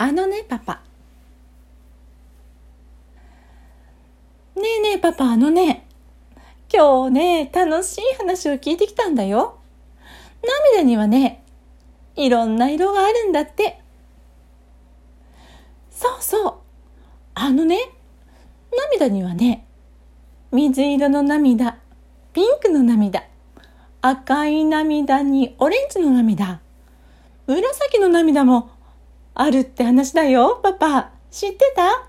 あのね、パパ。ねえねえ、パパ、あのね。今日ね、楽しい話を聞いてきたんだよ。涙にはね、いろんな色があるんだって。そうそう。あのね、涙にはね、水色の涙、ピンクの涙、赤い涙にオレンジの涙、紫の涙もあるって話だよ、パパ。知ってた？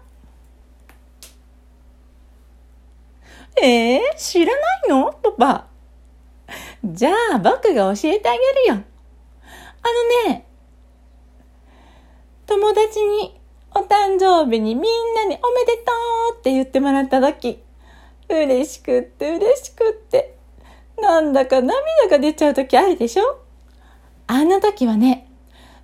えー、知らないの？パパ。じゃあ僕が教えてあげるよ。あのね、友達にお誕生日にみんなにおめでとうって言ってもらった時、嬉しくって嬉しくって、なんだか涙が出ちゃう時あるでしょ？あの時はね、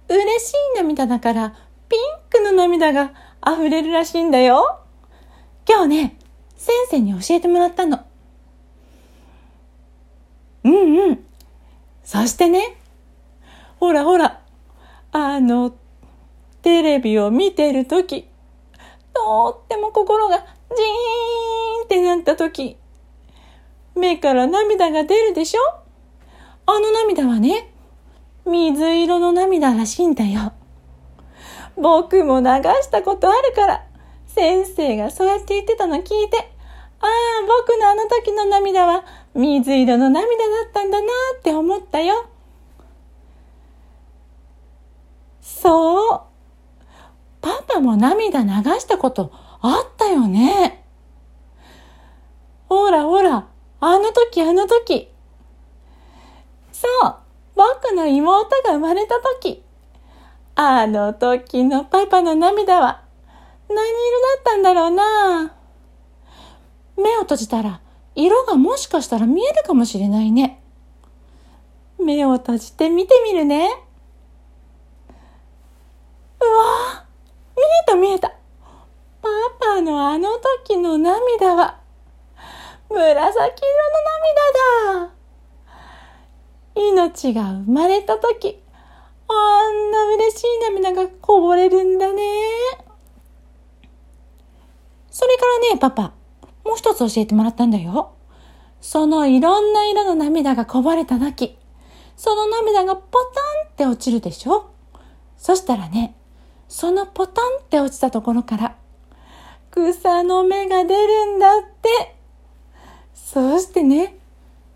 嬉しい涙だからピンクの涙が溢れるらしいんだよ。今日ね、先生に教えてもらったの。うんうん。そしてね、ほらほら、あの、テレビを見てるとき、とっても心がジーンってなったとき、目から涙が出るでしょ？あの涙はね、水色の涙らしいんだよ。僕も流したことあるから、先生がそうやって言ってたの聞いて、ああ、僕のあの時の涙は水色の涙だったんだなって思ったよ。そう。パパも涙流したことあったよね。ほらほら、あの時あの時。そう。僕の妹が生まれた時、あの時のパパの涙は何色だったんだろうな目を閉じたら色がもしかしたら見えるかもしれないね。目を閉じて見てみるね。うわ見えた見えた。パパのあの時の涙は紫色の涙だ。命が生まれた時、あんな嬉しい涙がこぼれるんだね。それからね、パパ、もう一つ教えてもらったんだよ。そのいろんな色の涙がこぼれた時、その涙がポタンって落ちるでしょそしたらね、そのポタンって落ちたところから、草の芽が出るんだって。そしてね、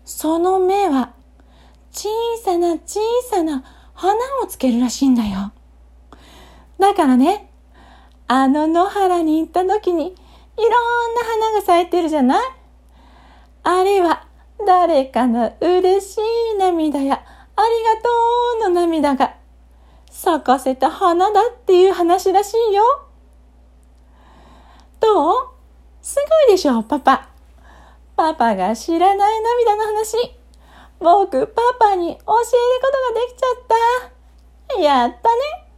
その芽は小さな小さな花をつけるらしいんだよ。だからね、あの野原に行った時にいろんな花が咲いてるじゃない？あれは誰かの嬉しい涙やありがとうの涙が咲かせた花だっていう話らしいよ。どう？すごいでしょ、パパ。パパが知らない涙の話。僕、パパに教えることができちゃった。やったね。